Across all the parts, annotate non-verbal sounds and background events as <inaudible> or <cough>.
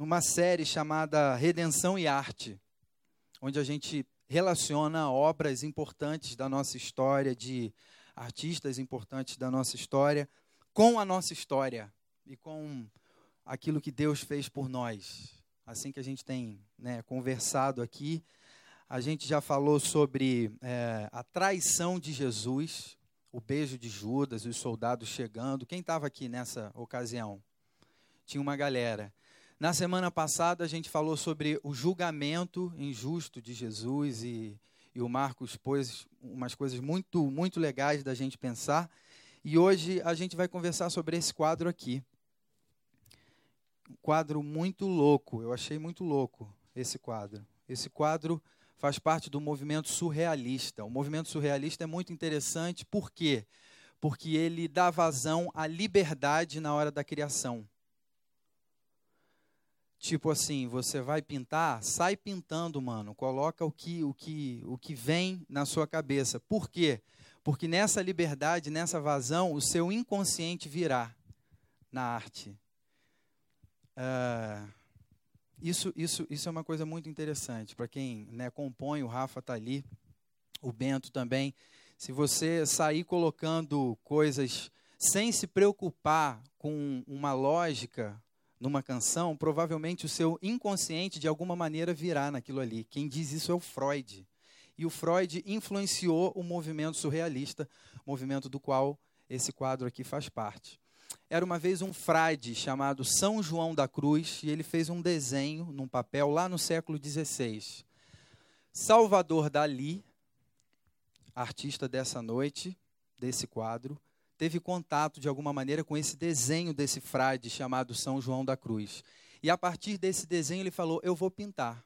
numa série chamada Redenção e Arte, onde a gente relaciona obras importantes da nossa história, de artistas importantes da nossa história, com a nossa história e com aquilo que Deus fez por nós. Assim que a gente tem né, conversado aqui, a gente já falou sobre é, a traição de Jesus, o beijo de Judas, os soldados chegando. Quem estava aqui nessa ocasião? Tinha uma galera. Na semana passada a gente falou sobre o julgamento injusto de Jesus e, e o Marcos pôs umas coisas muito, muito legais da gente pensar. E hoje a gente vai conversar sobre esse quadro aqui. Um quadro muito louco, eu achei muito louco esse quadro. Esse quadro faz parte do movimento surrealista. O movimento surrealista é muito interessante, por quê? Porque ele dá vazão à liberdade na hora da criação. Tipo assim, você vai pintar, sai pintando, mano. Coloca o que o que o que vem na sua cabeça. Por quê? Porque nessa liberdade, nessa vazão, o seu inconsciente virá na arte. Uh, isso, isso, isso é uma coisa muito interessante para quem né, compõe. O Rafa está ali, o Bento também. Se você sair colocando coisas sem se preocupar com uma lógica numa canção, provavelmente o seu inconsciente de alguma maneira virá naquilo ali. Quem diz isso é o Freud. E o Freud influenciou o movimento surrealista, movimento do qual esse quadro aqui faz parte. Era uma vez um frade chamado São João da Cruz e ele fez um desenho num papel lá no século XVI. Salvador Dali, artista dessa noite, desse quadro, teve contato de alguma maneira com esse desenho desse frade chamado São João da Cruz. E a partir desse desenho ele falou: Eu vou pintar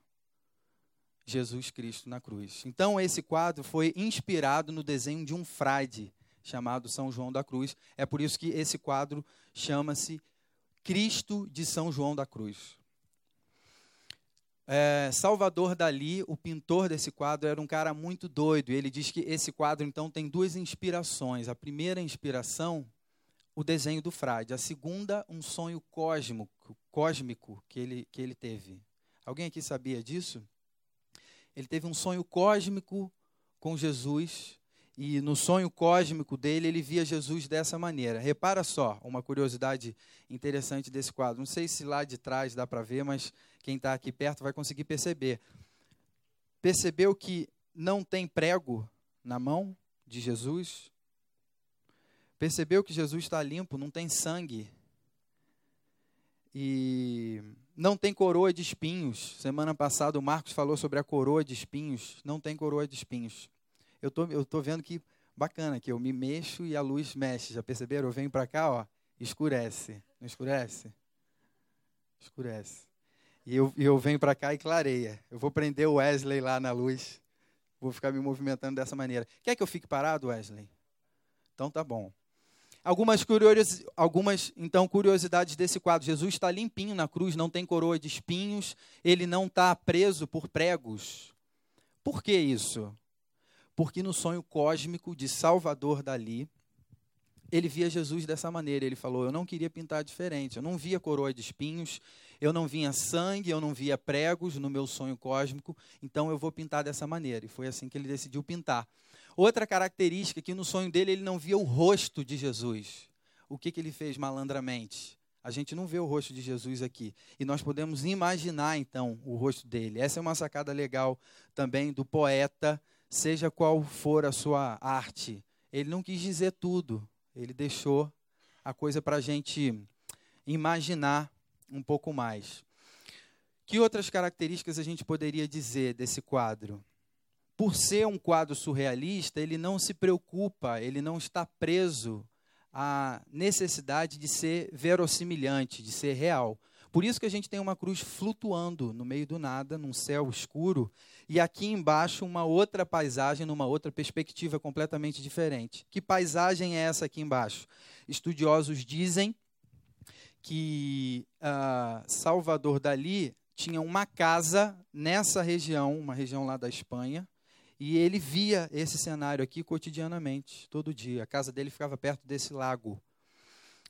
Jesus Cristo na cruz. Então esse quadro foi inspirado no desenho de um frade chamado São João da Cruz. É por isso que esse quadro chama-se Cristo de São João da Cruz. É, Salvador Dali, o pintor desse quadro, era um cara muito doido. Ele diz que esse quadro, então, tem duas inspirações. A primeira inspiração, o desenho do frade. A segunda, um sonho cósmico, cósmico que, ele, que ele teve. Alguém aqui sabia disso? Ele teve um sonho cósmico com Jesus. E no sonho cósmico dele, ele via Jesus dessa maneira. Repara só, uma curiosidade interessante desse quadro. Não sei se lá de trás dá para ver, mas quem está aqui perto vai conseguir perceber. Percebeu que não tem prego na mão de Jesus? Percebeu que Jesus está limpo, não tem sangue. E não tem coroa de espinhos. Semana passada o Marcos falou sobre a coroa de espinhos. Não tem coroa de espinhos. Eu tô, eu tô vendo que bacana que eu me mexo e a luz mexe. Já perceberam? Eu venho para cá, ó, escurece. Não escurece? Escurece. E eu, eu venho para cá e clareia. Eu vou prender o Wesley lá na luz. Vou ficar me movimentando dessa maneira. Quer que eu fique parado, Wesley? Então tá bom. Algumas, curios, algumas então curiosidades desse quadro. Jesus está limpinho na cruz, não tem coroa de espinhos, ele não está preso por pregos. Por que isso? Porque no sonho cósmico de Salvador Dali, ele via Jesus dessa maneira. Ele falou: Eu não queria pintar diferente. Eu não via coroa de espinhos, eu não via sangue, eu não via pregos no meu sonho cósmico, então eu vou pintar dessa maneira. E foi assim que ele decidiu pintar. Outra característica que no sonho dele ele não via o rosto de Jesus. O que, que ele fez malandramente? A gente não vê o rosto de Jesus aqui. E nós podemos imaginar, então, o rosto dele. Essa é uma sacada legal também do poeta, seja qual for a sua arte. Ele não quis dizer tudo, ele deixou a coisa para a gente imaginar um pouco mais. Que outras características a gente poderia dizer desse quadro? Por ser um quadro surrealista, ele não se preocupa, ele não está preso à necessidade de ser verossimilhante, de ser real. Por isso que a gente tem uma cruz flutuando no meio do nada, num céu escuro, e aqui embaixo uma outra paisagem, numa outra perspectiva completamente diferente. Que paisagem é essa aqui embaixo? Estudiosos dizem que uh, Salvador Dali tinha uma casa nessa região, uma região lá da Espanha, e ele via esse cenário aqui cotidianamente, todo dia. A casa dele ficava perto desse lago.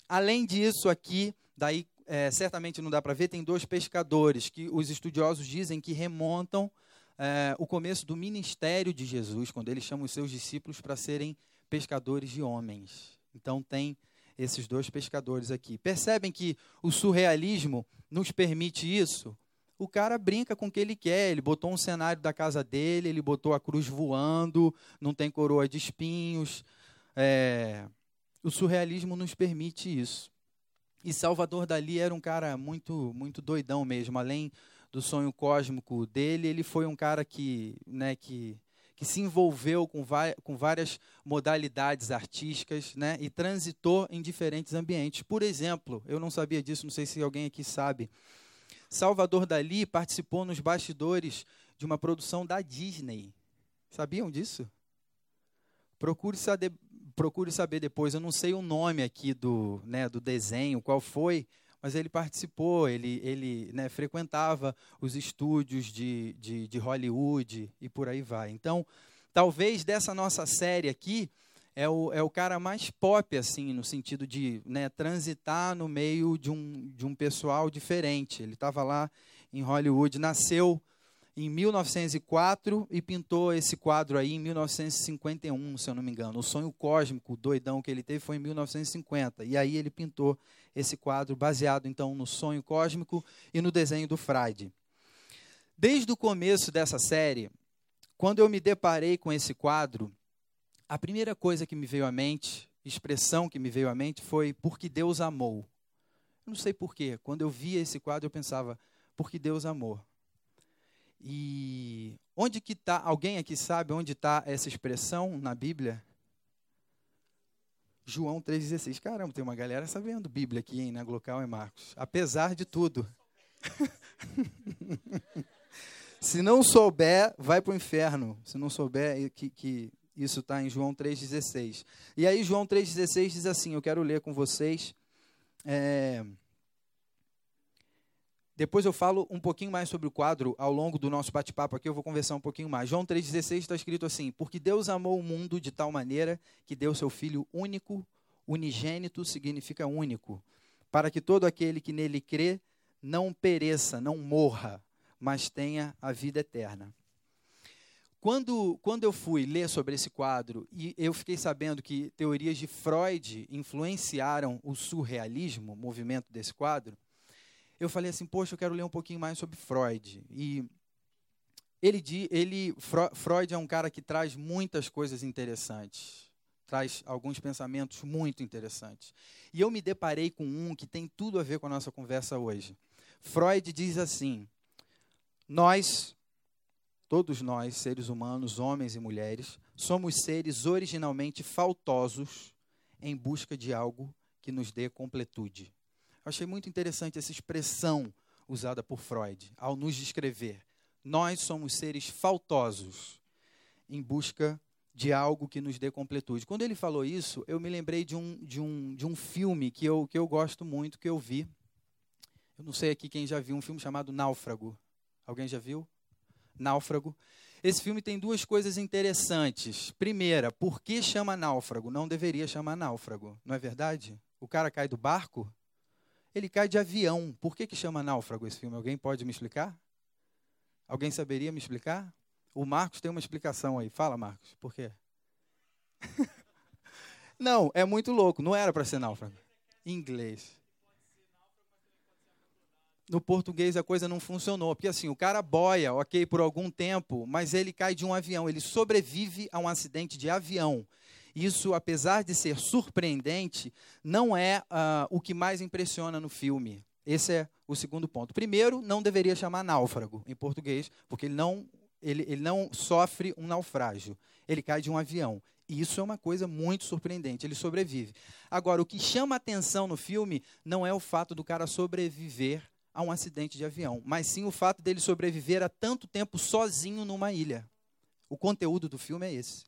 Além disso, aqui, daí é, certamente não dá para ver, tem dois pescadores que os estudiosos dizem que remontam é, o começo do ministério de Jesus, quando ele chama os seus discípulos para serem pescadores de homens. Então tem esses dois pescadores aqui. Percebem que o surrealismo nos permite isso? O cara brinca com o que ele quer. Ele botou um cenário da casa dele, ele botou a cruz voando, não tem coroa de espinhos. É... O surrealismo nos permite isso. E Salvador Dali era um cara muito, muito doidão mesmo. Além do sonho cósmico dele, ele foi um cara que, né, que, que se envolveu com, com várias modalidades artísticas né, e transitou em diferentes ambientes. Por exemplo, eu não sabia disso, não sei se alguém aqui sabe. Salvador Dali participou nos bastidores de uma produção da Disney. Sabiam disso? Procure procure saber depois. Eu não sei o nome aqui do, né, do desenho, qual foi, mas ele participou, ele, ele né, frequentava os estúdios de, de, de Hollywood e por aí vai. Então, talvez dessa nossa série aqui, é o, é o cara mais pop, assim, no sentido de né, transitar no meio de um, de um pessoal diferente. Ele estava lá em Hollywood, nasceu em 1904 e pintou esse quadro aí em 1951, se eu não me engano. O sonho cósmico doidão que ele teve foi em 1950. E aí ele pintou esse quadro baseado então no sonho cósmico e no desenho do Freud. Desde o começo dessa série, quando eu me deparei com esse quadro, a primeira coisa que me veio à mente, expressão que me veio à mente foi porque Deus amou. Eu não sei porquê. Quando eu via esse quadro, eu pensava, porque Deus amou. E onde que está? Alguém aqui sabe onde está essa expressão na Bíblia? João 3,16. Caramba, tem uma galera sabendo Bíblia aqui, hein, na Glocal e Marcos. Apesar de tudo. <laughs> Se não souber, vai para o inferno. Se não souber que, que isso está em João 3,16. E aí, João 3,16 diz assim: Eu quero ler com vocês. É... Depois eu falo um pouquinho mais sobre o quadro ao longo do nosso bate-papo aqui, eu vou conversar um pouquinho mais. João 3,16 está escrito assim: Porque Deus amou o mundo de tal maneira que deu seu Filho único, unigênito significa único, para que todo aquele que nele crê não pereça, não morra, mas tenha a vida eterna. Quando, quando eu fui ler sobre esse quadro e eu fiquei sabendo que teorias de Freud influenciaram o surrealismo, o movimento desse quadro, eu falei assim, poxa, eu quero ler um pouquinho mais sobre Freud. E ele, ele Freud é um cara que traz muitas coisas interessantes, traz alguns pensamentos muito interessantes. E eu me deparei com um que tem tudo a ver com a nossa conversa hoje. Freud diz assim: Nós, todos nós, seres humanos, homens e mulheres, somos seres originalmente faltosos em busca de algo que nos dê completude. Eu achei muito interessante essa expressão usada por Freud ao nos descrever. Nós somos seres faltosos em busca de algo que nos dê completude. Quando ele falou isso, eu me lembrei de um, de um, de um filme que eu, que eu gosto muito, que eu vi. Eu não sei aqui quem já viu um filme chamado Náufrago. Alguém já viu? Náufrago. Esse filme tem duas coisas interessantes. Primeira, por que chama náufrago? Não deveria chamar náufrago, não é verdade? O cara cai do barco, ele cai de avião. Por que, que chama náufrago esse filme? Alguém pode me explicar? Alguém saberia me explicar? O Marcos tem uma explicação aí. Fala, Marcos. Por quê? <laughs> não, é muito louco. Não era para ser náufrago. Inglês. No português a coisa não funcionou, porque assim, o cara boia, ok, por algum tempo, mas ele cai de um avião, ele sobrevive a um acidente de avião. Isso, apesar de ser surpreendente, não é uh, o que mais impressiona no filme. Esse é o segundo ponto. Primeiro, não deveria chamar náufrago em português, porque ele não, ele, ele não sofre um naufrágio. Ele cai de um avião. E isso é uma coisa muito surpreendente. Ele sobrevive. Agora, o que chama atenção no filme não é o fato do cara sobreviver a um acidente de avião, mas sim o fato dele sobreviver a tanto tempo sozinho numa ilha. O conteúdo do filme é esse.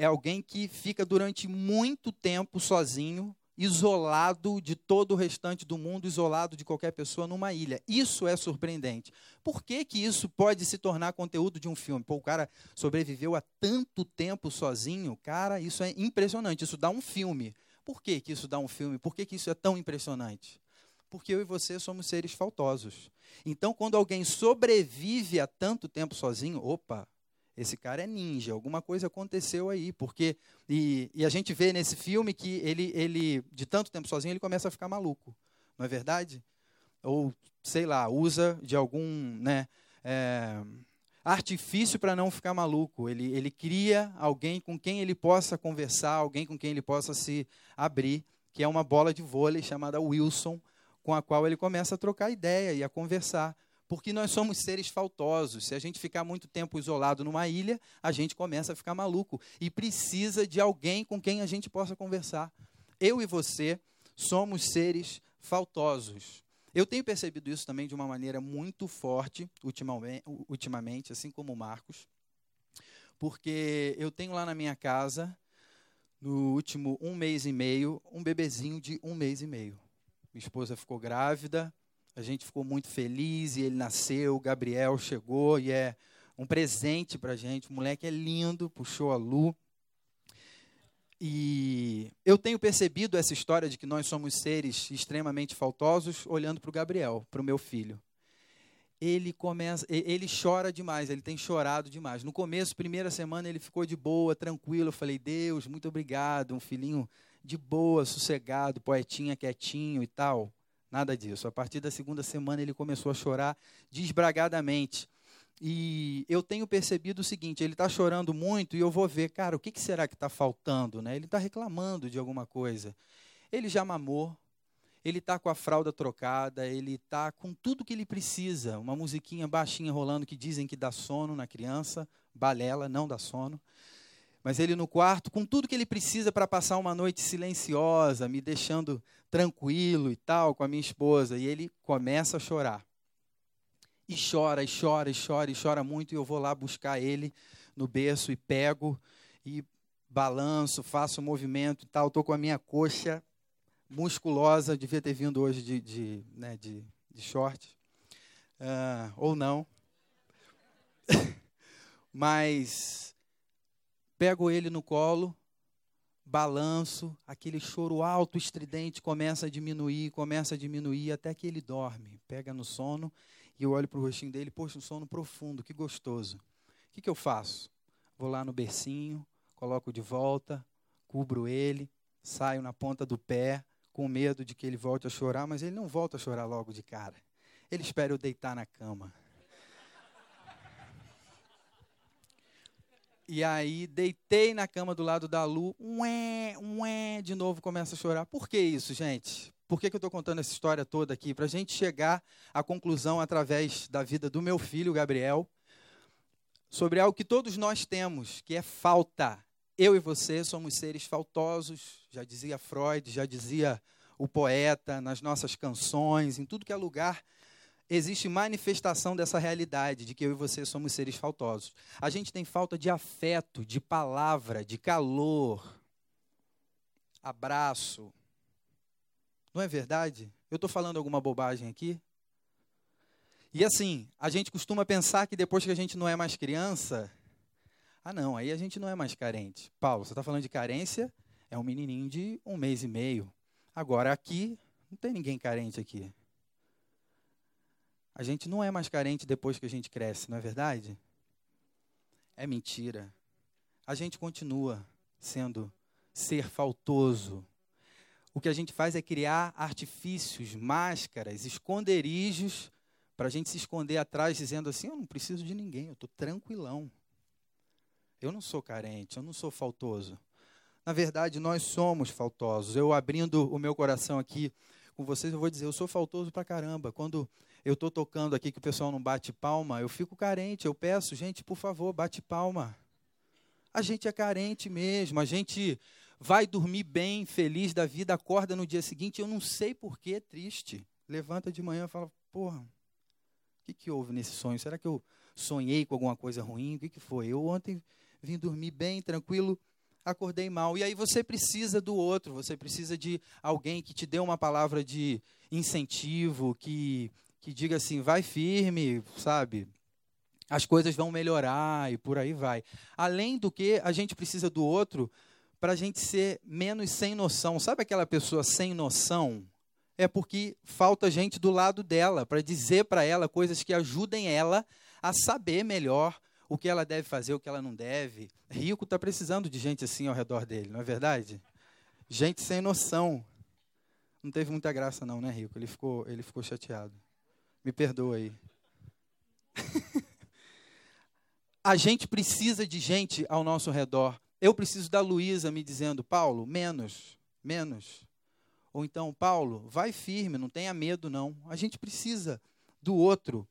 É alguém que fica durante muito tempo sozinho, isolado de todo o restante do mundo, isolado de qualquer pessoa numa ilha. Isso é surpreendente. Por que, que isso pode se tornar conteúdo de um filme? Pô, o cara sobreviveu a tanto tempo sozinho, cara, isso é impressionante. Isso dá um filme. Por que, que isso dá um filme? Por que, que isso é tão impressionante? Porque eu e você somos seres faltosos. Então, quando alguém sobrevive a tanto tempo sozinho, opa, esse cara é ninja, alguma coisa aconteceu aí, porque e, e, a gente vê nesse filme que ele, ele de tanto tempo sozinho ele começa a ficar maluco, não é verdade? Ou sei lá, usa de algum, né, é, artifício para não ficar maluco. Ele, ele cria alguém com quem ele possa conversar, alguém com quem ele possa se abrir, que é uma bola de vôlei chamada Wilson, com a qual ele começa a trocar ideia e a conversar porque nós somos seres faltosos. Se a gente ficar muito tempo isolado numa ilha, a gente começa a ficar maluco e precisa de alguém com quem a gente possa conversar. Eu e você somos seres faltosos. Eu tenho percebido isso também de uma maneira muito forte ultimamente, assim como o Marcos, porque eu tenho lá na minha casa, no último um mês e meio, um bebezinho de um mês e meio. Minha esposa ficou grávida, a gente ficou muito feliz e ele nasceu, o Gabriel chegou e é um presente para a gente. O moleque é lindo, puxou a Lu. E eu tenho percebido essa história de que nós somos seres extremamente faltosos olhando para o Gabriel, para o meu filho. Ele começa, ele chora demais, ele tem chorado demais. No começo, primeira semana, ele ficou de boa, tranquilo. Eu falei, Deus, muito obrigado, um filhinho de boa, sossegado, poetinha, quietinho e tal. Nada disso. A partir da segunda semana ele começou a chorar desbragadamente. E eu tenho percebido o seguinte: ele está chorando muito e eu vou ver, cara, o que, que será que está faltando? Né? Ele está reclamando de alguma coisa. Ele já mamou, ele está com a fralda trocada, ele está com tudo que ele precisa. Uma musiquinha baixinha rolando que dizem que dá sono na criança, balela, não dá sono. Mas ele no quarto, com tudo que ele precisa para passar uma noite silenciosa, me deixando tranquilo e tal, com a minha esposa. E ele começa a chorar. E chora, e chora, e chora, e chora muito. E eu vou lá buscar ele no berço e pego e balanço, faço movimento e tal. Estou com a minha coxa musculosa, devia ter vindo hoje de, de, né, de, de short. Uh, ou não. <laughs> Mas pego ele no colo, balanço, aquele choro alto, estridente começa a diminuir, começa a diminuir até que ele dorme. Pega no sono e eu olho para o rostinho dele, poxa, um sono profundo, que gostoso. O que, que eu faço? Vou lá no bercinho, coloco de volta, cubro ele, saio na ponta do pé, com medo de que ele volte a chorar, mas ele não volta a chorar logo de cara. Ele espera eu deitar na cama. E aí deitei na cama do lado da Lu, ué, ué, de novo começa a chorar. Por que isso, gente? Por que, que eu estou contando essa história toda aqui? Para a gente chegar à conclusão através da vida do meu filho, Gabriel, sobre algo que todos nós temos, que é falta. Eu e você somos seres faltosos, já dizia Freud, já dizia o poeta, nas nossas canções, em tudo que é lugar existe manifestação dessa realidade de que eu e você somos seres faltosos. A gente tem falta de afeto, de palavra, de calor, abraço. Não é verdade? Eu estou falando alguma bobagem aqui? E assim, a gente costuma pensar que depois que a gente não é mais criança, ah não, aí a gente não é mais carente. Paulo, você está falando de carência? É um menininho de um mês e meio. Agora aqui, não tem ninguém carente aqui. A gente não é mais carente depois que a gente cresce, não é verdade? É mentira. A gente continua sendo ser faltoso. O que a gente faz é criar artifícios, máscaras, esconderijos para a gente se esconder atrás, dizendo assim: eu não preciso de ninguém, eu estou tranquilão. Eu não sou carente, eu não sou faltoso. Na verdade, nós somos faltosos. Eu abrindo o meu coração aqui com vocês, eu vou dizer: eu sou faltoso para caramba. Quando eu estou tocando aqui que o pessoal não bate palma, eu fico carente, eu peço, gente, por favor, bate palma. A gente é carente mesmo, a gente vai dormir bem, feliz da vida, acorda no dia seguinte, eu não sei por que triste. Levanta de manhã e fala, porra, o que, que houve nesse sonho? Será que eu sonhei com alguma coisa ruim? O que, que foi? Eu ontem vim dormir bem, tranquilo, acordei mal. E aí você precisa do outro, você precisa de alguém que te dê uma palavra de incentivo, que, que diga assim, vai firme, sabe? As coisas vão melhorar e por aí vai. Além do que, a gente precisa do outro para a gente ser menos sem noção. Sabe aquela pessoa sem noção? É porque falta gente do lado dela para dizer para ela coisas que ajudem ela a saber melhor o que ela deve fazer, o que ela não deve. Rico está precisando de gente assim ao redor dele, não é verdade? Gente sem noção. Não teve muita graça não, né, Rico? Ele ficou, ele ficou chateado. Me perdoa aí. <laughs> a gente precisa de gente ao nosso redor. Eu preciso da Luísa me dizendo, Paulo, menos, menos. Ou então, Paulo, vai firme, não tenha medo, não. A gente precisa do outro.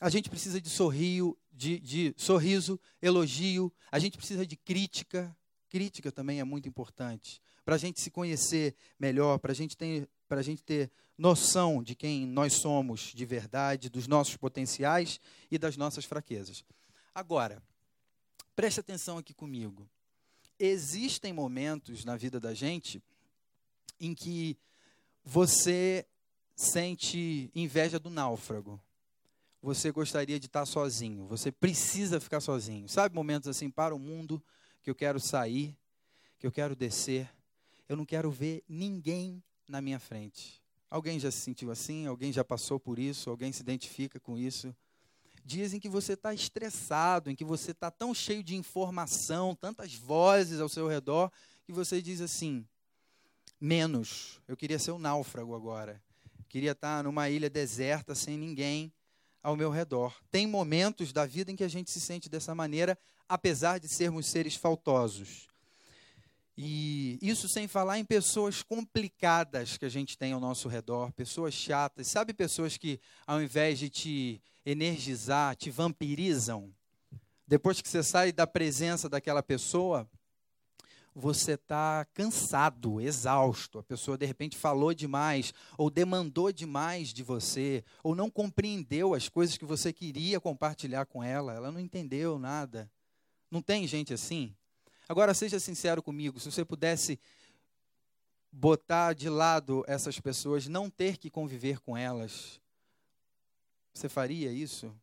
A gente precisa de sorrio, de, de sorriso, elogio. A gente precisa de crítica. Crítica também é muito importante. Para a gente se conhecer melhor, para a gente ter para a gente ter noção de quem nós somos de verdade, dos nossos potenciais e das nossas fraquezas. Agora, preste atenção aqui comigo. Existem momentos na vida da gente em que você sente inveja do náufrago você gostaria de estar sozinho, você precisa ficar sozinho. Sabe momentos assim para o mundo que eu quero sair, que eu quero descer, eu não quero ver ninguém na minha frente. Alguém já se sentiu assim? Alguém já passou por isso? Alguém se identifica com isso? Dias em que você está estressado, em que você está tão cheio de informação, tantas vozes ao seu redor, que você diz assim: menos. Eu queria ser um náufrago agora. Queria estar numa ilha deserta sem ninguém ao meu redor. Tem momentos da vida em que a gente se sente dessa maneira, apesar de sermos seres faltosos. E isso sem falar em pessoas complicadas que a gente tem ao nosso redor, pessoas chatas. Sabe pessoas que, ao invés de te energizar, te vampirizam? Depois que você sai da presença daquela pessoa, você está cansado, exausto, a pessoa de repente falou demais, ou demandou demais de você, ou não compreendeu as coisas que você queria compartilhar com ela, ela não entendeu nada. Não tem gente assim? Agora, seja sincero comigo, se você pudesse botar de lado essas pessoas, não ter que conviver com elas, você faria isso?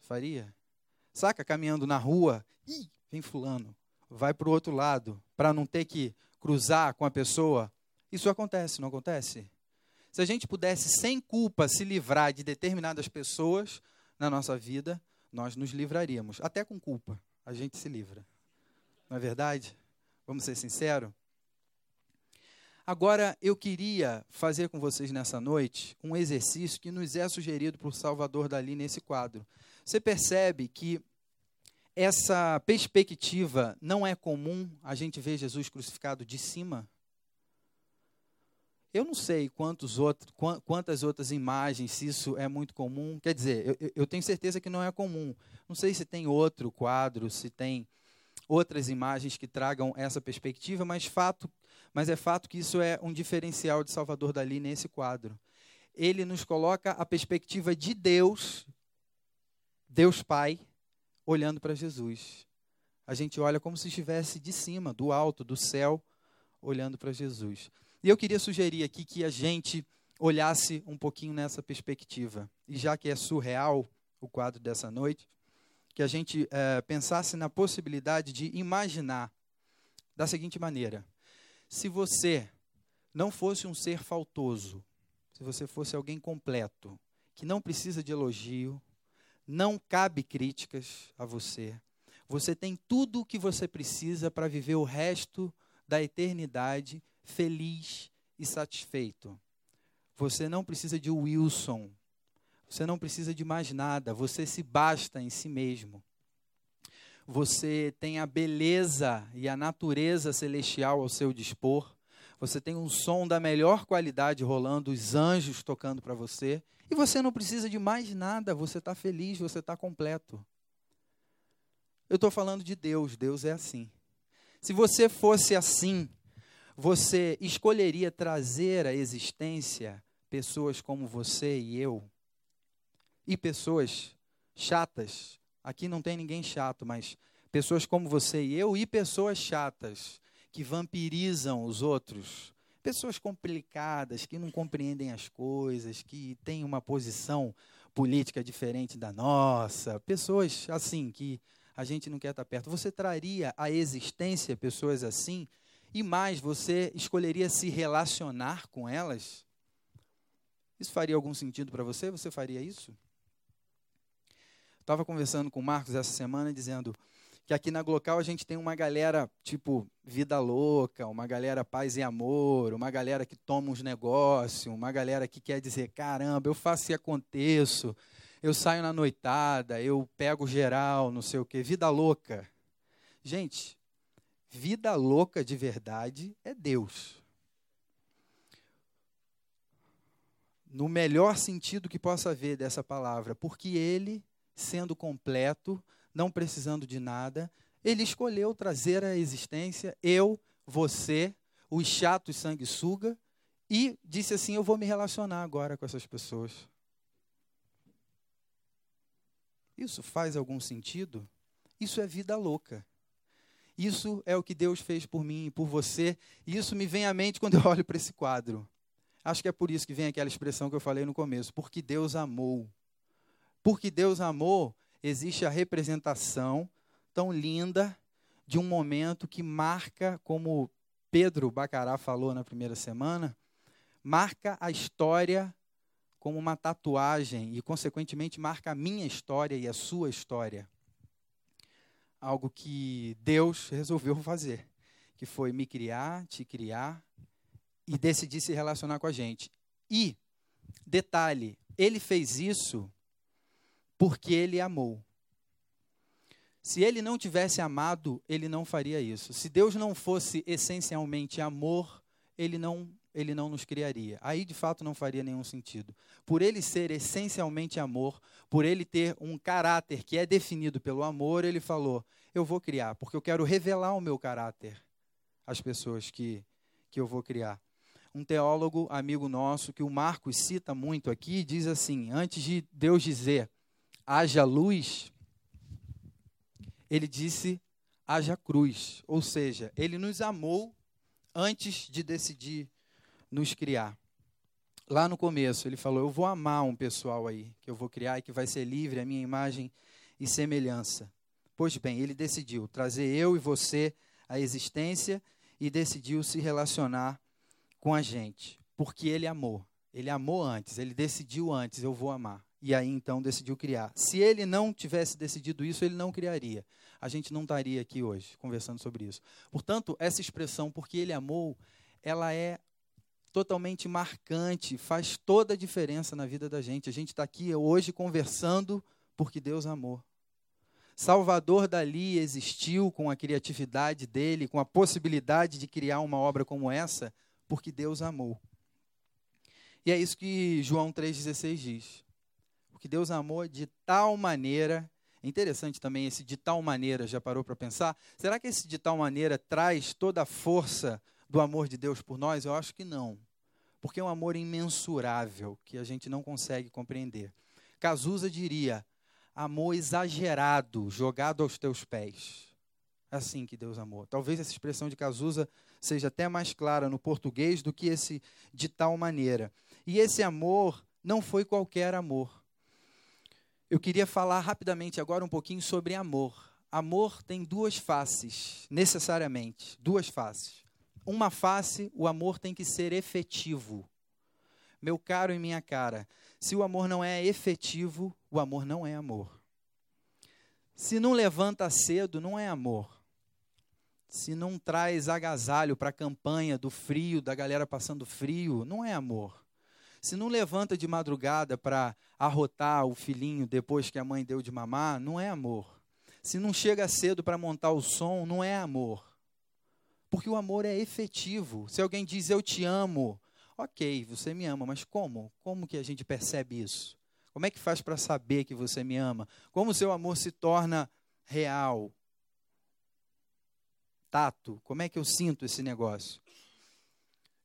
Faria? Saca caminhando na rua, ih, vem fulano vai para o outro lado, para não ter que cruzar com a pessoa. Isso acontece, não acontece? Se a gente pudesse, sem culpa, se livrar de determinadas pessoas na nossa vida, nós nos livraríamos. Até com culpa, a gente se livra. Não é verdade? Vamos ser sinceros? Agora, eu queria fazer com vocês nessa noite um exercício que nos é sugerido por Salvador Dali nesse quadro. Você percebe que essa perspectiva não é comum a gente ver Jesus crucificado de cima? Eu não sei quantos outros, quantas outras imagens, se isso é muito comum. Quer dizer, eu, eu tenho certeza que não é comum. Não sei se tem outro quadro, se tem outras imagens que tragam essa perspectiva, mas, fato, mas é fato que isso é um diferencial de Salvador Dali nesse quadro. Ele nos coloca a perspectiva de Deus, Deus Pai, olhando para Jesus. A gente olha como se estivesse de cima, do alto, do céu, olhando para Jesus. E eu queria sugerir aqui que a gente olhasse um pouquinho nessa perspectiva. E já que é surreal o quadro dessa noite, que a gente é, pensasse na possibilidade de imaginar da seguinte maneira: se você não fosse um ser faltoso, se você fosse alguém completo, que não precisa de elogio, não cabe críticas a você. Você tem tudo o que você precisa para viver o resto da eternidade feliz e satisfeito. Você não precisa de Wilson. Você não precisa de mais nada. Você se basta em si mesmo. Você tem a beleza e a natureza celestial ao seu dispor. Você tem um som da melhor qualidade rolando, os anjos tocando para você. E você não precisa de mais nada, você está feliz, você está completo. Eu estou falando de Deus, Deus é assim. Se você fosse assim, você escolheria trazer à existência pessoas como você e eu, e pessoas chatas, aqui não tem ninguém chato, mas pessoas como você e eu, e pessoas chatas, que vampirizam os outros, pessoas complicadas, que não compreendem as coisas, que têm uma posição política diferente da nossa, pessoas assim que a gente não quer estar perto. Você traria à existência pessoas assim? E mais, você escolheria se relacionar com elas? Isso faria algum sentido para você? Você faria isso? Estava conversando com o Marcos essa semana dizendo que aqui na Glocal a gente tem uma galera tipo vida louca, uma galera paz e amor, uma galera que toma uns negócios, uma galera que quer dizer, caramba, eu faço e aconteço, eu saio na noitada, eu pego geral, não sei o quê, vida louca. Gente, vida louca de verdade é Deus. No melhor sentido que possa haver dessa palavra, porque ele, sendo completo, não precisando de nada, ele escolheu trazer à existência eu, você, os chatos sanguessuga, e disse assim: Eu vou me relacionar agora com essas pessoas. Isso faz algum sentido? Isso é vida louca. Isso é o que Deus fez por mim e por você. E isso me vem à mente quando eu <laughs> olho para esse quadro. Acho que é por isso que vem aquela expressão que eu falei no começo: porque Deus amou. Porque Deus amou, existe a representação tão linda de um momento que marca, como Pedro Bacará falou na primeira semana, marca a história como uma tatuagem e, consequentemente, marca a minha história e a sua história. Algo que Deus resolveu fazer, que foi me criar, te criar e decidir se relacionar com a gente. E, detalhe, ele fez isso porque ele amou. Se ele não tivesse amado, ele não faria isso. Se Deus não fosse essencialmente amor, ele não ele não nos criaria. Aí de fato não faria nenhum sentido. Por ele ser essencialmente amor, por ele ter um caráter que é definido pelo amor, ele falou: "Eu vou criar, porque eu quero revelar o meu caráter às pessoas que que eu vou criar." Um teólogo amigo nosso que o Marcos cita muito aqui diz assim: antes de Deus dizer haja luz, ele disse haja cruz. Ou seja, ele nos amou antes de decidir nos criar. Lá no começo, ele falou: Eu vou amar um pessoal aí, que eu vou criar e que vai ser livre, a minha imagem e semelhança. Pois bem, ele decidiu trazer eu e você à existência e decidiu se relacionar com a gente, porque ele amou. Ele amou antes, ele decidiu antes: Eu vou amar e aí então decidiu criar. Se ele não tivesse decidido isso, ele não criaria. A gente não estaria aqui hoje conversando sobre isso. Portanto, essa expressão, porque ele amou, ela é totalmente marcante, faz toda a diferença na vida da gente. A gente está aqui hoje conversando porque Deus amou. Salvador Dali existiu com a criatividade dele, com a possibilidade de criar uma obra como essa, porque Deus amou. E é isso que João 3,16 diz que Deus amou de tal maneira. É interessante também esse de tal maneira, já parou para pensar? Será que esse de tal maneira traz toda a força do amor de Deus por nós? Eu acho que não. Porque é um amor imensurável que a gente não consegue compreender. Cazuza diria: amor exagerado, jogado aos teus pés. É assim que Deus amou. Talvez essa expressão de Cazuza seja até mais clara no português do que esse de tal maneira. E esse amor não foi qualquer amor. Eu queria falar rapidamente agora um pouquinho sobre amor. Amor tem duas faces, necessariamente, duas faces. Uma face, o amor tem que ser efetivo. Meu caro e minha cara, se o amor não é efetivo, o amor não é amor. Se não levanta cedo, não é amor. Se não traz agasalho para a campanha do frio, da galera passando frio, não é amor. Se não levanta de madrugada para arrotar o filhinho depois que a mãe deu de mamar, não é amor. Se não chega cedo para montar o som, não é amor. Porque o amor é efetivo. Se alguém diz eu te amo, ok, você me ama, mas como? Como que a gente percebe isso? Como é que faz para saber que você me ama? Como o seu amor se torna real? Tato, como é que eu sinto esse negócio?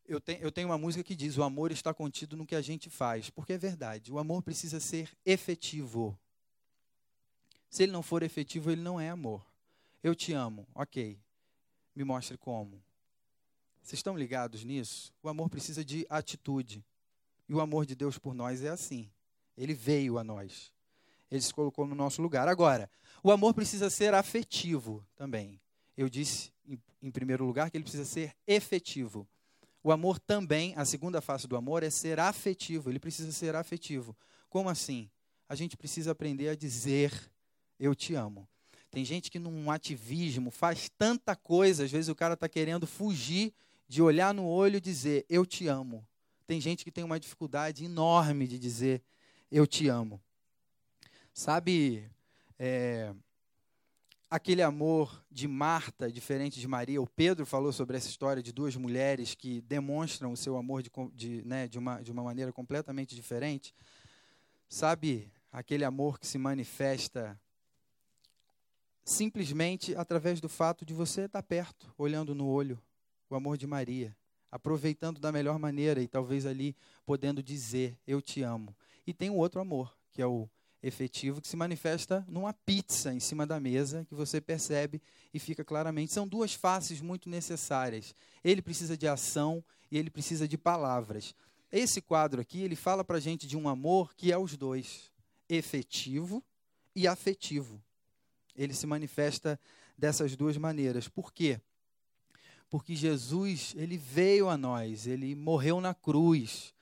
Eu, tenho, eu tenho uma música que diz: o amor está contido no que a gente faz. Porque é verdade, o amor precisa ser efetivo. Se ele não for efetivo, ele não é amor. Eu te amo, ok. Me mostre como. Vocês estão ligados nisso? O amor precisa de atitude. E o amor de Deus por nós é assim. Ele veio a nós. Ele se colocou no nosso lugar. Agora, o amor precisa ser afetivo também. Eu disse, em, em primeiro lugar, que ele precisa ser efetivo. O amor também, a segunda face do amor é ser afetivo. Ele precisa ser afetivo. Como assim? A gente precisa aprender a dizer eu te amo. Tem gente que num ativismo faz tanta coisa, às vezes o cara está querendo fugir de olhar no olho e dizer eu te amo. Tem gente que tem uma dificuldade enorme de dizer eu te amo. Sabe, é, aquele amor de Marta, diferente de Maria. O Pedro falou sobre essa história de duas mulheres que demonstram o seu amor de, de, né, de, uma, de uma maneira completamente diferente. Sabe, aquele amor que se manifesta simplesmente através do fato de você estar perto, olhando no olho, o amor de Maria, aproveitando da melhor maneira e talvez ali podendo dizer: Eu te amo. E tem um outro amor, que é o efetivo que se manifesta numa pizza em cima da mesa, que você percebe e fica claramente. São duas faces muito necessárias. Ele precisa de ação e ele precisa de palavras. Esse quadro aqui, ele fala para gente de um amor que é os dois, efetivo e afetivo. Ele se manifesta dessas duas maneiras. Por quê? Porque Jesus, ele veio a nós, ele morreu na cruz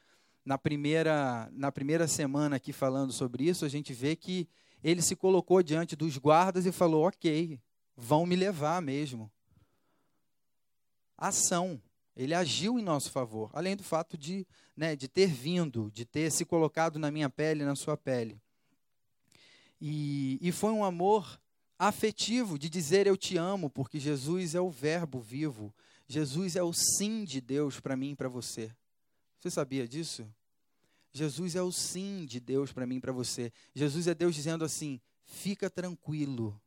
na primeira, na primeira semana aqui falando sobre isso, a gente vê que ele se colocou diante dos guardas e falou: Ok, vão me levar mesmo. Ação. Ele agiu em nosso favor, além do fato de, né, de ter vindo, de ter se colocado na minha pele, na sua pele. E, e foi um amor afetivo de dizer eu te amo, porque Jesus é o Verbo vivo. Jesus é o sim de Deus para mim e para você. Você sabia disso? Jesus é o sim de Deus para mim e para você. Jesus é Deus dizendo assim: fica tranquilo,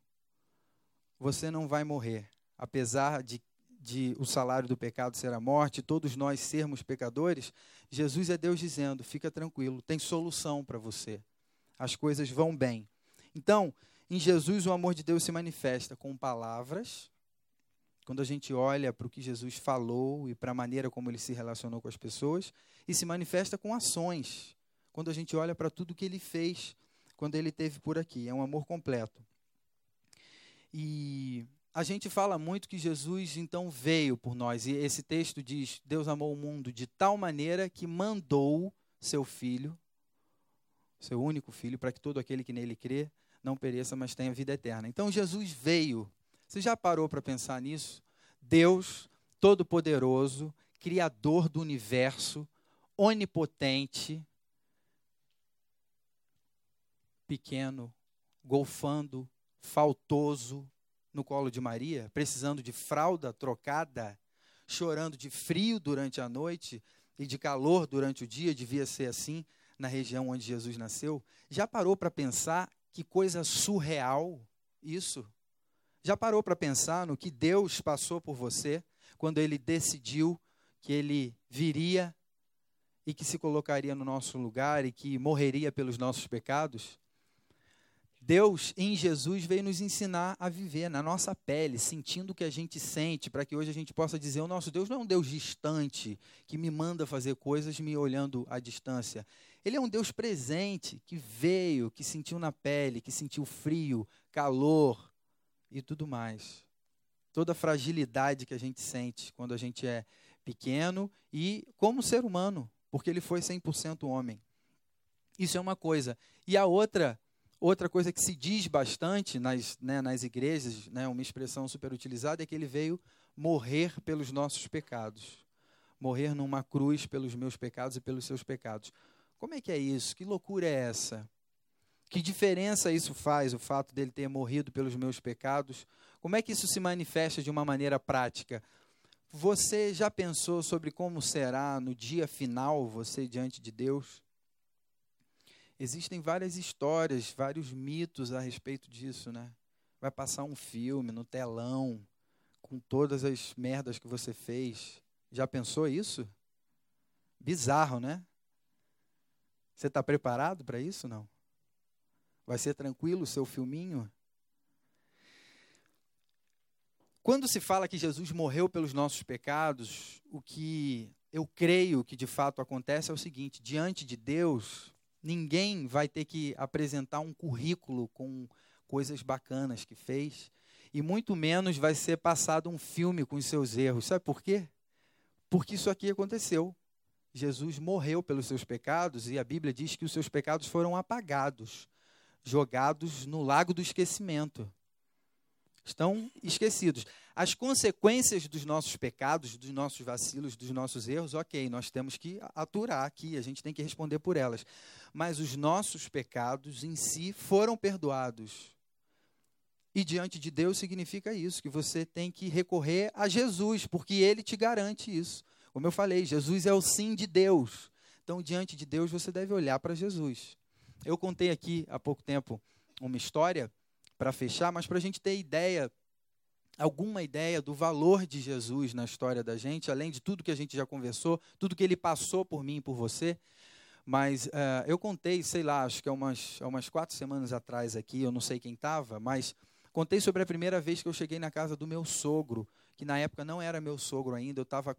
você não vai morrer. Apesar de, de o salário do pecado ser a morte, todos nós sermos pecadores, Jesus é Deus dizendo: fica tranquilo, tem solução para você. As coisas vão bem. Então, em Jesus, o amor de Deus se manifesta com palavras, quando a gente olha para o que Jesus falou e para a maneira como ele se relacionou com as pessoas, e se manifesta com ações, quando a gente olha para tudo que ele fez quando ele esteve por aqui. É um amor completo. E a gente fala muito que Jesus então veio por nós, e esse texto diz: Deus amou o mundo de tal maneira que mandou seu filho, seu único filho, para que todo aquele que nele crê não pereça, mas tenha vida eterna. Então Jesus veio você já parou para pensar nisso? Deus Todo-Poderoso, Criador do universo, onipotente, pequeno, golfando, faltoso no colo de Maria, precisando de fralda trocada, chorando de frio durante a noite e de calor durante o dia, devia ser assim na região onde Jesus nasceu. Já parou para pensar que coisa surreal isso? Já parou para pensar no que Deus passou por você quando ele decidiu que ele viria e que se colocaria no nosso lugar e que morreria pelos nossos pecados? Deus, em Jesus, veio nos ensinar a viver na nossa pele, sentindo o que a gente sente, para que hoje a gente possa dizer: o nosso Deus não é um Deus distante, que me manda fazer coisas me olhando à distância. Ele é um Deus presente, que veio, que sentiu na pele, que sentiu frio, calor, e tudo mais. Toda a fragilidade que a gente sente quando a gente é pequeno e como ser humano, porque ele foi 100% homem. Isso é uma coisa. E a outra, outra coisa que se diz bastante nas, né, nas igrejas, né, uma expressão super utilizada, é que ele veio morrer pelos nossos pecados. Morrer numa cruz pelos meus pecados e pelos seus pecados. Como é que é isso? Que loucura é essa? Que diferença isso faz, o fato dele ter morrido pelos meus pecados? Como é que isso se manifesta de uma maneira prática? Você já pensou sobre como será no dia final você diante de Deus? Existem várias histórias, vários mitos a respeito disso, né? Vai passar um filme no telão com todas as merdas que você fez. Já pensou isso? Bizarro, né? Você está preparado para isso? Não? Vai ser tranquilo o seu filminho? Quando se fala que Jesus morreu pelos nossos pecados, o que eu creio que de fato acontece é o seguinte: diante de Deus, ninguém vai ter que apresentar um currículo com coisas bacanas que fez, e muito menos vai ser passado um filme com os seus erros. Sabe por quê? Porque isso aqui aconteceu. Jesus morreu pelos seus pecados e a Bíblia diz que os seus pecados foram apagados, jogados no lago do esquecimento. Estão esquecidos. As consequências dos nossos pecados, dos nossos vacilos, dos nossos erros, ok, nós temos que aturar aqui, a gente tem que responder por elas. Mas os nossos pecados em si foram perdoados. E diante de Deus significa isso, que você tem que recorrer a Jesus, porque ele te garante isso. Como eu falei, Jesus é o sim de Deus. Então, diante de Deus, você deve olhar para Jesus. Eu contei aqui há pouco tempo uma história para fechar, mas para a gente ter ideia, alguma ideia do valor de Jesus na história da gente, além de tudo que a gente já conversou, tudo que ele passou por mim e por você. Mas uh, eu contei, sei lá, acho que é umas, umas quatro semanas atrás aqui, eu não sei quem estava, mas Contei sobre a primeira vez que eu cheguei na casa do meu sogro, que na época não era meu sogro ainda, eu estava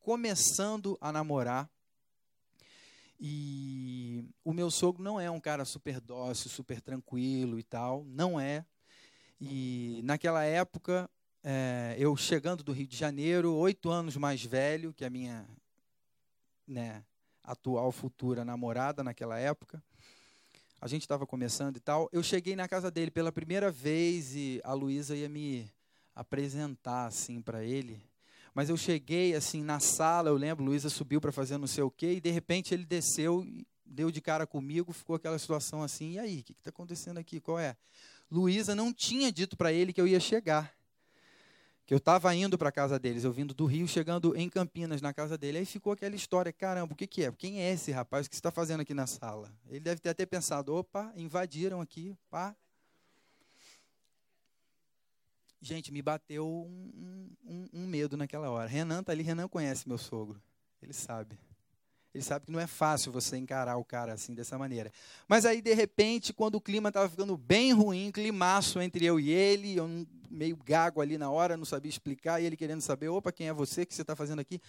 começando a namorar. E o meu sogro não é um cara super dócil, super tranquilo e tal, não é. E naquela época, é, eu chegando do Rio de Janeiro, oito anos mais velho que a minha né, atual futura namorada naquela época, a gente estava começando e tal. Eu cheguei na casa dele pela primeira vez e a Luísa ia me apresentar assim para ele. Mas eu cheguei assim na sala, eu lembro, Luísa subiu para fazer não sei o quê e de repente ele desceu, deu de cara comigo, ficou aquela situação assim. E aí, o que está acontecendo aqui? Qual é? Luísa não tinha dito para ele que eu ia chegar que eu estava indo para a casa deles, eu vindo do Rio, chegando em Campinas, na casa dele. Aí ficou aquela história, caramba, o que, que é? Quem é esse rapaz? O que está fazendo aqui na sala? Ele deve ter até pensado, opa, invadiram aqui, pá. Gente, me bateu um, um, um medo naquela hora. Renan está ali, Renan conhece meu sogro, ele sabe. Ele sabe que não é fácil você encarar o cara assim, dessa maneira. Mas aí, de repente, quando o clima estava ficando bem ruim, climaço entre eu e ele, eu meio gago ali na hora, não sabia explicar, e ele querendo saber, opa, quem é você, o que você está fazendo aqui?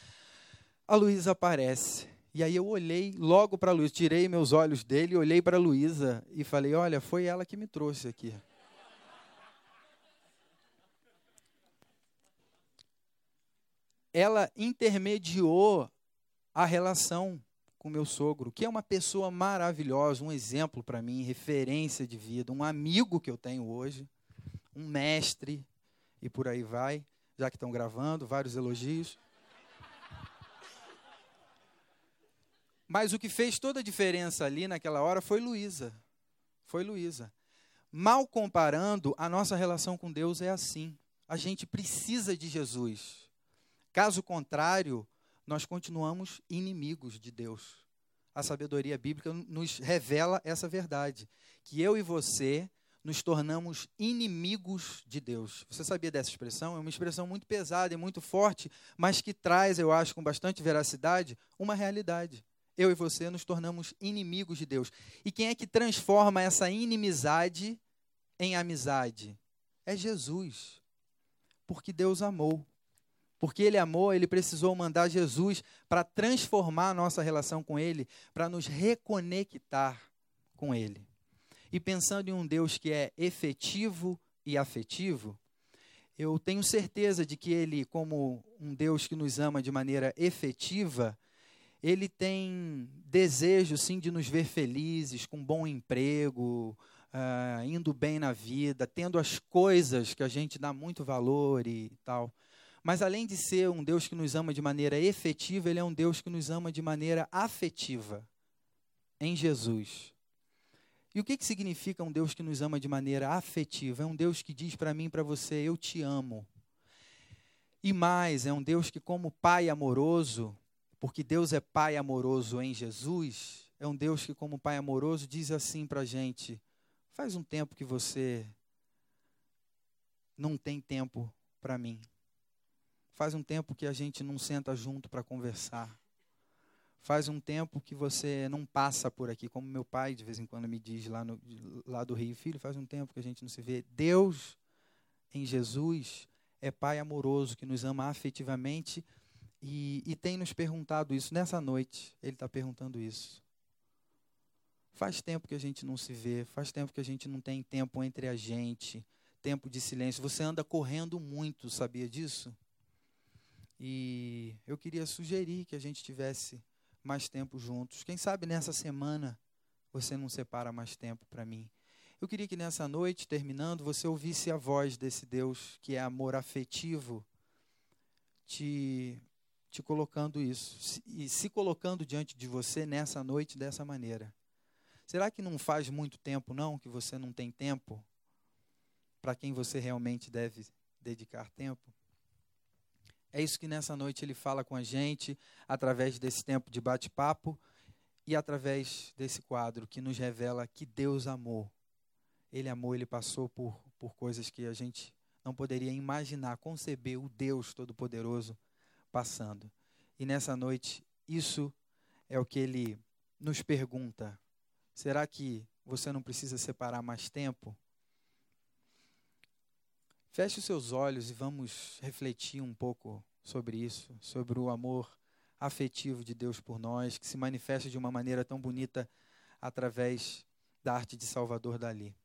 A Luísa aparece. E aí eu olhei logo para a Luísa, tirei meus olhos dele, olhei para a Luísa e falei, olha, foi ela que me trouxe aqui. Ela intermediou a relação com meu sogro, que é uma pessoa maravilhosa, um exemplo para mim, referência de vida, um amigo que eu tenho hoje, um mestre e por aí vai, já que estão gravando, vários elogios. Mas o que fez toda a diferença ali naquela hora foi Luísa. Foi Luísa. Mal comparando, a nossa relação com Deus é assim. A gente precisa de Jesus. Caso contrário, nós continuamos inimigos de Deus. A sabedoria bíblica nos revela essa verdade, que eu e você nos tornamos inimigos de Deus. Você sabia dessa expressão? É uma expressão muito pesada e muito forte, mas que traz, eu acho, com bastante veracidade, uma realidade. Eu e você nos tornamos inimigos de Deus. E quem é que transforma essa inimizade em amizade? É Jesus. Porque Deus amou. Porque ele amou, ele precisou mandar Jesus para transformar a nossa relação com ele, para nos reconectar com ele. E pensando em um Deus que é efetivo e afetivo, eu tenho certeza de que ele, como um Deus que nos ama de maneira efetiva, ele tem desejo, sim, de nos ver felizes, com bom emprego, uh, indo bem na vida, tendo as coisas que a gente dá muito valor e tal. Mas além de ser um Deus que nos ama de maneira efetiva, ele é um Deus que nos ama de maneira afetiva em Jesus. E o que, que significa um Deus que nos ama de maneira afetiva? É um Deus que diz para mim e para você: Eu te amo. E mais, é um Deus que, como Pai amoroso, porque Deus é Pai amoroso em Jesus, é um Deus que, como Pai amoroso, diz assim para a gente: Faz um tempo que você não tem tempo para mim. Faz um tempo que a gente não senta junto para conversar. Faz um tempo que você não passa por aqui, como meu pai de vez em quando me diz lá, no, lá do Rio, filho, faz um tempo que a gente não se vê. Deus, em Jesus, é Pai amoroso que nos ama afetivamente e, e tem nos perguntado isso. Nessa noite, Ele está perguntando isso. Faz tempo que a gente não se vê, faz tempo que a gente não tem tempo entre a gente, tempo de silêncio. Você anda correndo muito, sabia disso? E eu queria sugerir que a gente tivesse mais tempo juntos. Quem sabe nessa semana você não separa mais tempo para mim. Eu queria que nessa noite, terminando, você ouvisse a voz desse Deus que é amor afetivo, te, te colocando isso, e se colocando diante de você nessa noite dessa maneira. Será que não faz muito tempo, não, que você não tem tempo para quem você realmente deve dedicar tempo? É isso que nessa noite ele fala com a gente, através desse tempo de bate-papo e através desse quadro que nos revela que Deus amou. Ele amou, ele passou por, por coisas que a gente não poderia imaginar, conceber o Deus Todo-Poderoso passando. E nessa noite, isso é o que ele nos pergunta. Será que você não precisa separar mais tempo? Feche os seus olhos e vamos refletir um pouco sobre isso, sobre o amor afetivo de Deus por nós, que se manifesta de uma maneira tão bonita através da arte de Salvador Dali.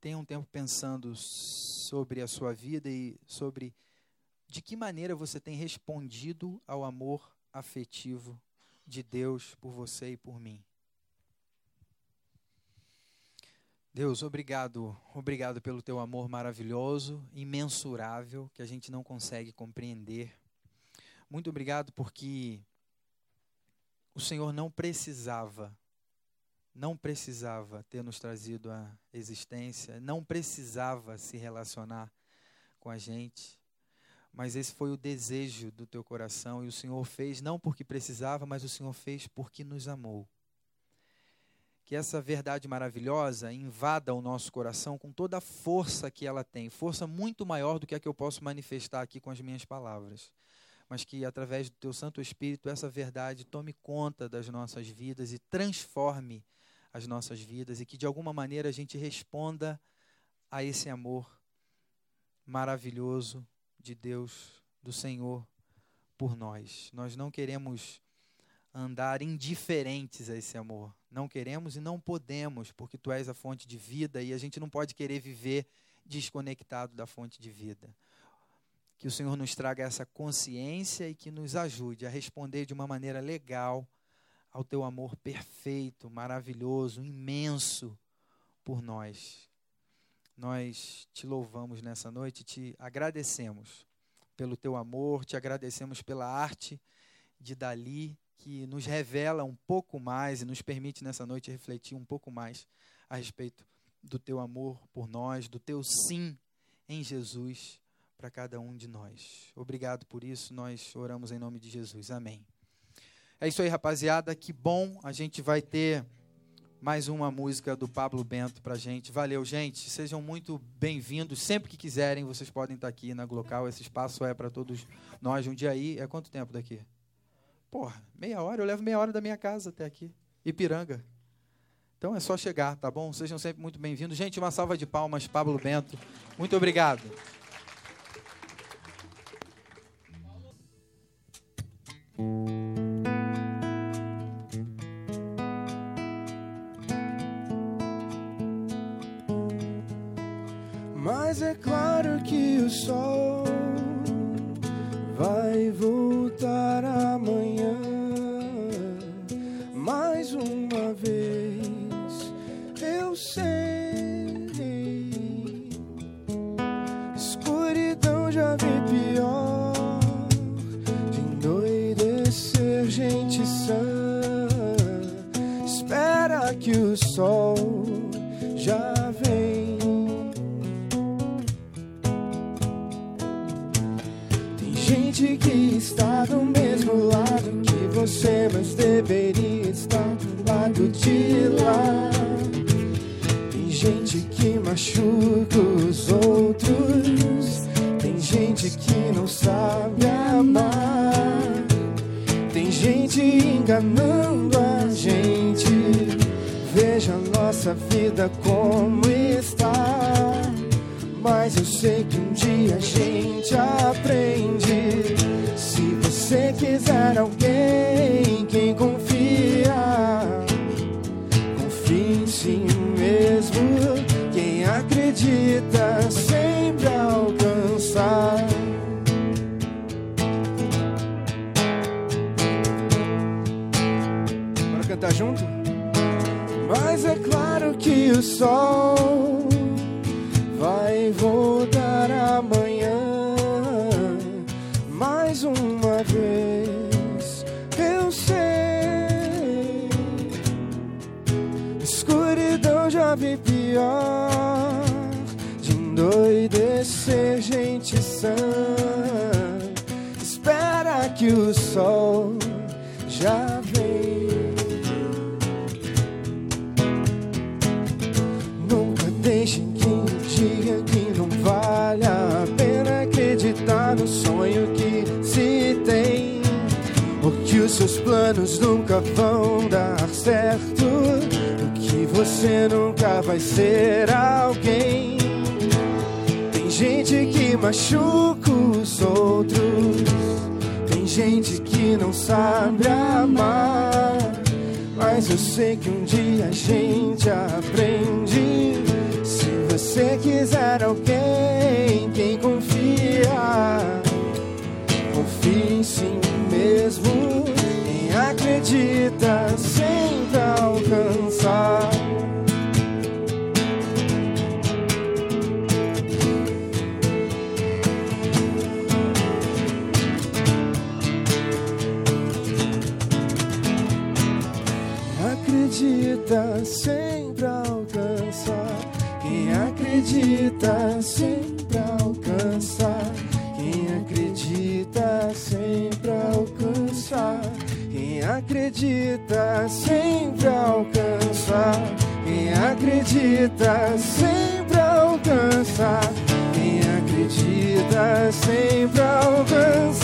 Tenha um tempo pensando sobre a sua vida e sobre de que maneira você tem respondido ao amor afetivo de Deus por você e por mim. Deus, obrigado, obrigado pelo teu amor maravilhoso, imensurável, que a gente não consegue compreender. Muito obrigado porque o Senhor não precisava, não precisava ter nos trazido à existência, não precisava se relacionar com a gente, mas esse foi o desejo do teu coração e o Senhor fez não porque precisava, mas o Senhor fez porque nos amou que essa verdade maravilhosa invada o nosso coração com toda a força que ela tem, força muito maior do que a que eu posso manifestar aqui com as minhas palavras. Mas que através do teu Santo Espírito essa verdade tome conta das nossas vidas e transforme as nossas vidas e que de alguma maneira a gente responda a esse amor maravilhoso de Deus, do Senhor por nós. Nós não queremos andar indiferentes a esse amor. Não queremos e não podemos, porque tu és a fonte de vida e a gente não pode querer viver desconectado da fonte de vida. Que o Senhor nos traga essa consciência e que nos ajude a responder de uma maneira legal ao teu amor perfeito, maravilhoso, imenso por nós. Nós te louvamos nessa noite, te agradecemos pelo teu amor, te agradecemos pela arte de Dali que nos revela um pouco mais e nos permite nessa noite refletir um pouco mais a respeito do teu amor por nós, do teu sim em Jesus para cada um de nós. Obrigado por isso, nós oramos em nome de Jesus. Amém. É isso aí, rapaziada. Que bom a gente vai ter mais uma música do Pablo Bento para gente. Valeu, gente. Sejam muito bem-vindos. Sempre que quiserem, vocês podem estar aqui na Glocal. Esse espaço é para todos nós. Um dia aí, é quanto tempo daqui? Porra, meia hora, eu levo meia hora da minha casa até aqui, Ipiranga. Então é só chegar, tá bom? Sejam sempre muito bem-vindos. Gente, uma salva de palmas, Pablo Bento. Muito obrigado. Mas é claro que o sol vai voltar amanhã você, mas deveria estar do lado de lá. Tem gente que machuca os outros, tem gente que não sabe amar, tem gente enganando a gente. Veja nossa vida como está. Mas eu sei que um dia a gente aprende. Se você quiser alguém acredita sempre alcançar. Bora cantar junto? Mas é claro que o sol vai voltar endoidecer gente sã. Espera que o sol já vem. Nunca deixem que diga que não vale a pena acreditar no sonho que se tem. Ou que os seus planos nunca vão dar certo. Que você nunca vai ser alguém. Gente que machuca os outros. Tem gente que não sabe amar. Mas eu sei que um dia a gente aprende. Se você quiser alguém, quem confia, confie em si mesmo. Quem acredita sempre acredita sempre alcançar. Quem acredita sempre alcançar. Quem acredita sempre alcançar.